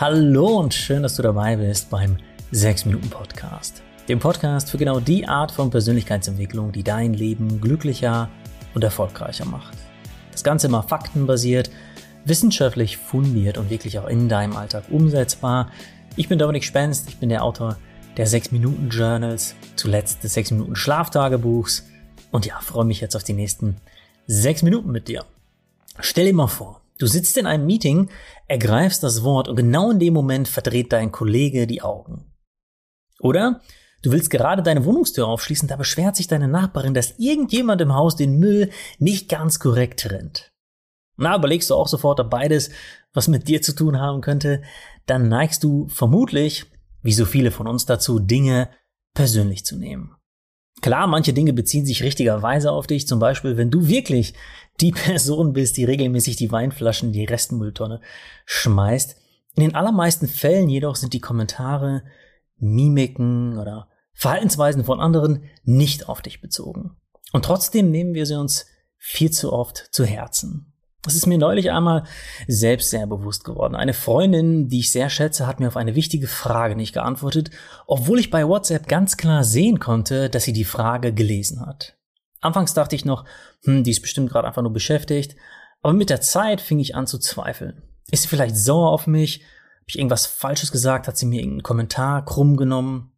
Hallo und schön, dass du dabei bist beim 6 Minuten Podcast. Dem Podcast für genau die Art von Persönlichkeitsentwicklung, die dein Leben glücklicher und erfolgreicher macht. Das Ganze immer faktenbasiert, wissenschaftlich fundiert und wirklich auch in deinem Alltag umsetzbar. Ich bin Dominik Spenst, ich bin der Autor der 6 Minuten Journals, zuletzt des 6 Minuten Schlaftagebuchs und ja, freue mich jetzt auf die nächsten 6 Minuten mit dir. Stell dir mal vor, Du sitzt in einem Meeting, ergreifst das Wort und genau in dem Moment verdreht dein Kollege die Augen. Oder du willst gerade deine Wohnungstür aufschließen, da beschwert sich deine Nachbarin, dass irgendjemand im Haus den Müll nicht ganz korrekt trennt. Na, überlegst du auch sofort, ob beides was mit dir zu tun haben könnte, dann neigst du vermutlich, wie so viele von uns dazu, Dinge persönlich zu nehmen. Klar, manche Dinge beziehen sich richtigerweise auf dich, zum Beispiel, wenn du wirklich die Person bist, die regelmäßig die Weinflaschen in die Restmülltonne schmeißt. In den allermeisten Fällen jedoch sind die Kommentare, Mimiken oder Verhaltensweisen von anderen nicht auf dich bezogen. Und trotzdem nehmen wir sie uns viel zu oft zu Herzen. Das ist mir neulich einmal selbst sehr bewusst geworden. Eine Freundin, die ich sehr schätze, hat mir auf eine wichtige Frage nicht geantwortet, obwohl ich bei WhatsApp ganz klar sehen konnte, dass sie die Frage gelesen hat. Anfangs dachte ich noch, hm, die ist bestimmt gerade einfach nur beschäftigt. Aber mit der Zeit fing ich an zu zweifeln. Ist sie vielleicht sauer auf mich? Habe ich irgendwas Falsches gesagt? Hat sie mir irgendeinen Kommentar krumm genommen?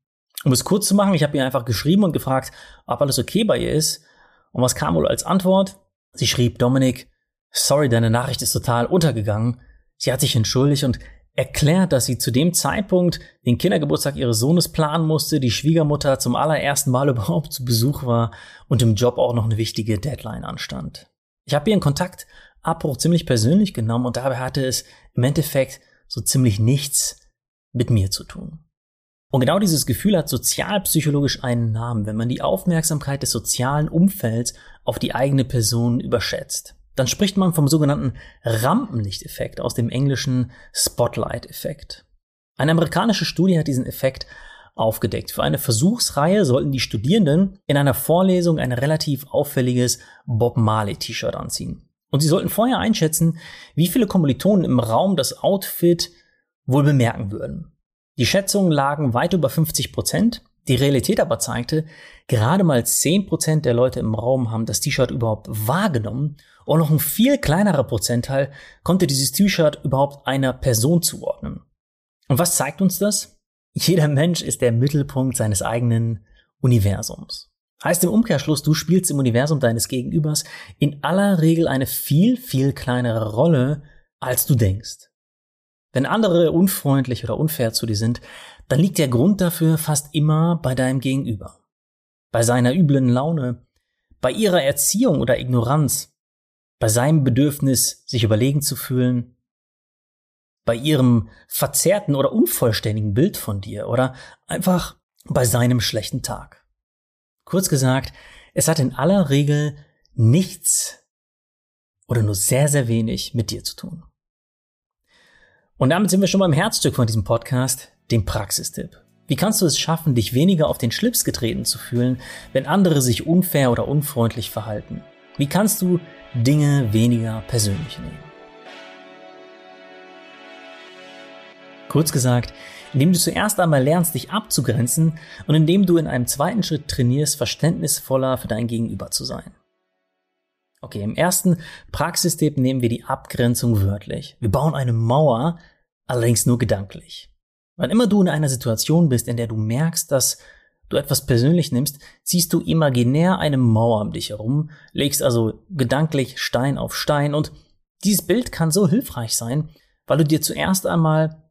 Um es kurz zu machen, ich habe ihr einfach geschrieben und gefragt, ob alles okay bei ihr ist. Und was kam wohl als Antwort? Sie schrieb, Dominik, sorry, deine Nachricht ist total untergegangen. Sie hat sich entschuldigt und erklärt, dass sie zu dem Zeitpunkt den Kindergeburtstag ihres Sohnes planen musste, die Schwiegermutter zum allerersten Mal überhaupt zu Besuch war und im Job auch noch eine wichtige Deadline anstand. Ich habe ihren Kontaktabbruch ziemlich persönlich genommen und dabei hatte es im Endeffekt so ziemlich nichts mit mir zu tun. Und genau dieses Gefühl hat sozialpsychologisch einen Namen, wenn man die Aufmerksamkeit des sozialen Umfelds auf die eigene Person überschätzt dann spricht man vom sogenannten Rampenlichteffekt aus dem englischen Spotlight-Effekt. Eine amerikanische Studie hat diesen Effekt aufgedeckt. Für eine Versuchsreihe sollten die Studierenden in einer Vorlesung ein relativ auffälliges Bob Marley T-Shirt anziehen. Und sie sollten vorher einschätzen, wie viele Kommilitonen im Raum das Outfit wohl bemerken würden. Die Schätzungen lagen weit über 50 Prozent. Die Realität aber zeigte, gerade mal 10 Prozent der Leute im Raum haben das T-Shirt überhaupt wahrgenommen und noch ein viel kleinerer Prozentteil konnte dieses T-Shirt überhaupt einer Person zuordnen. Und was zeigt uns das? Jeder Mensch ist der Mittelpunkt seines eigenen Universums. Heißt im Umkehrschluss, du spielst im Universum deines Gegenübers in aller Regel eine viel, viel kleinere Rolle, als du denkst. Wenn andere unfreundlich oder unfair zu dir sind, dann liegt der Grund dafür fast immer bei deinem Gegenüber. Bei seiner üblen Laune, bei ihrer Erziehung oder Ignoranz, bei seinem Bedürfnis, sich überlegen zu fühlen, bei ihrem verzerrten oder unvollständigen Bild von dir oder einfach bei seinem schlechten Tag. Kurz gesagt, es hat in aller Regel nichts oder nur sehr, sehr wenig mit dir zu tun. Und damit sind wir schon beim Herzstück von diesem Podcast, dem Praxistipp. Wie kannst du es schaffen, dich weniger auf den Schlips getreten zu fühlen, wenn andere sich unfair oder unfreundlich verhalten? Wie kannst du Dinge weniger persönlich nehmen. Kurz gesagt, indem du zuerst einmal lernst, dich abzugrenzen und indem du in einem zweiten Schritt trainierst, verständnisvoller für dein Gegenüber zu sein. Okay, im ersten Praxistipp nehmen wir die Abgrenzung wörtlich. Wir bauen eine Mauer, allerdings nur gedanklich. Wann immer du in einer Situation bist, in der du merkst, dass du etwas persönlich nimmst, ziehst du imaginär eine Mauer um dich herum, legst also gedanklich Stein auf Stein und dieses Bild kann so hilfreich sein, weil du dir zuerst einmal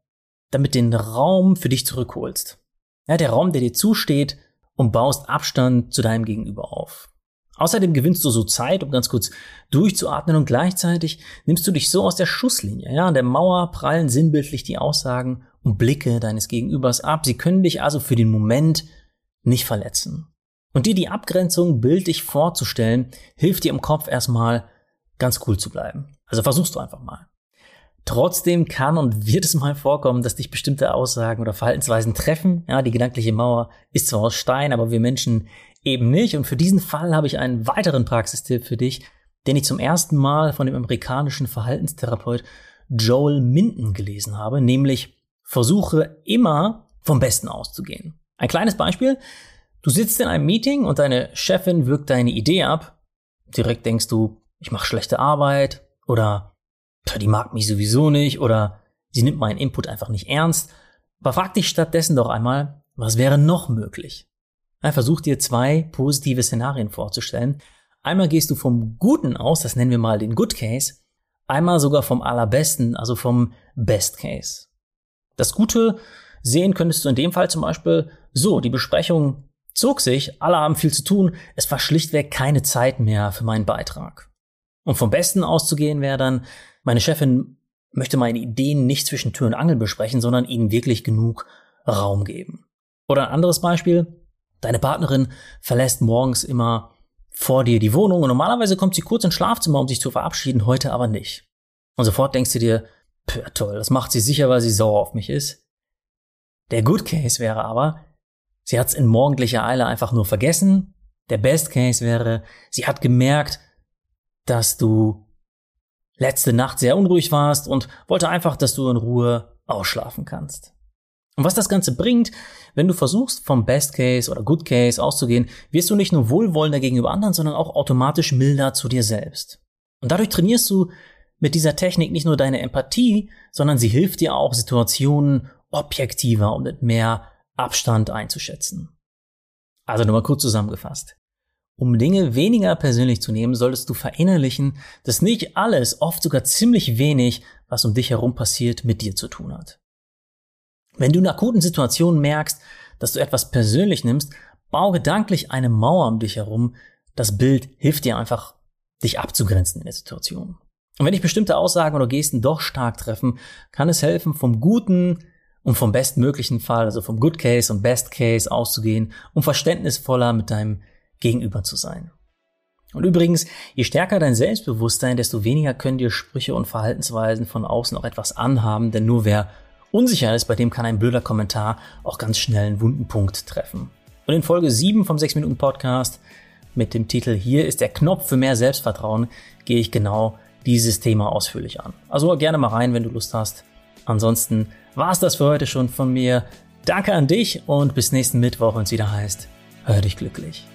damit den Raum für dich zurückholst. Ja, der Raum, der dir zusteht und baust Abstand zu deinem Gegenüber auf. Außerdem gewinnst du so Zeit, um ganz kurz durchzuatmen und gleichzeitig nimmst du dich so aus der Schusslinie. Ja, an der Mauer prallen sinnbildlich die Aussagen und Blicke deines Gegenübers ab. Sie können dich also für den Moment nicht verletzen. Und dir die Abgrenzung bildlich vorzustellen, hilft dir im Kopf erstmal ganz cool zu bleiben. Also versuchst du einfach mal. Trotzdem kann und wird es mal vorkommen, dass dich bestimmte Aussagen oder Verhaltensweisen treffen. Ja, die gedankliche Mauer ist zwar aus Stein, aber wir Menschen eben nicht. Und für diesen Fall habe ich einen weiteren Praxistipp für dich, den ich zum ersten Mal von dem amerikanischen Verhaltenstherapeut Joel Minton gelesen habe, nämlich versuche immer vom Besten auszugehen. Ein kleines Beispiel. Du sitzt in einem Meeting und deine Chefin wirkt deine Idee ab. Direkt denkst du, ich mache schlechte Arbeit oder die mag mich sowieso nicht oder sie nimmt meinen Input einfach nicht ernst. Aber frag dich stattdessen doch einmal, was wäre noch möglich? Versuch dir zwei positive Szenarien vorzustellen. Einmal gehst du vom Guten aus, das nennen wir mal den Good Case, einmal sogar vom Allerbesten, also vom Best Case. Das Gute sehen könntest du in dem Fall zum Beispiel so, die Besprechung zog sich, alle haben viel zu tun, es war schlichtweg keine Zeit mehr für meinen Beitrag. Und vom Besten auszugehen wäre dann, meine Chefin möchte meine Ideen nicht zwischen Tür und Angel besprechen, sondern ihnen wirklich genug Raum geben. Oder ein anderes Beispiel, deine Partnerin verlässt morgens immer vor dir die Wohnung und normalerweise kommt sie kurz ins Schlafzimmer, um sich zu verabschieden, heute aber nicht. Und sofort denkst du dir, toll, das macht sie sicher, weil sie sauer auf mich ist. Der Good Case wäre aber, sie hat es in morgendlicher Eile einfach nur vergessen. Der Best Case wäre, sie hat gemerkt, dass du letzte Nacht sehr unruhig warst und wollte einfach, dass du in Ruhe ausschlafen kannst. Und was das Ganze bringt, wenn du versuchst, vom Best Case oder Good Case auszugehen, wirst du nicht nur wohlwollender gegenüber anderen, sondern auch automatisch milder zu dir selbst. Und dadurch trainierst du mit dieser Technik nicht nur deine Empathie, sondern sie hilft dir auch, Situationen objektiver und mit mehr Abstand einzuschätzen. Also nochmal kurz zusammengefasst. Um Dinge weniger persönlich zu nehmen, solltest du verinnerlichen, dass nicht alles, oft sogar ziemlich wenig, was um dich herum passiert, mit dir zu tun hat. Wenn du in akuten Situationen merkst, dass du etwas persönlich nimmst, bau gedanklich eine Mauer um dich herum. Das Bild hilft dir einfach, dich abzugrenzen in der Situation. Und wenn dich bestimmte Aussagen oder Gesten doch stark treffen, kann es helfen, vom guten und vom bestmöglichen Fall, also vom Good Case und Best Case auszugehen, um verständnisvoller mit deinem Gegenüber zu sein. Und übrigens, je stärker dein Selbstbewusstsein, desto weniger können dir Sprüche und Verhaltensweisen von außen auch etwas anhaben, denn nur wer unsicher ist, bei dem kann ein blöder Kommentar auch ganz schnell einen wunden Punkt treffen. Und in Folge 7 vom 6 Minuten Podcast mit dem Titel Hier ist der Knopf für mehr Selbstvertrauen gehe ich genau dieses Thema ausführlich an. Also gerne mal rein, wenn du Lust hast. Ansonsten war es das für heute schon von mir. Danke an dich und bis nächsten Mittwoch, wenn es wieder heißt, hör dich glücklich.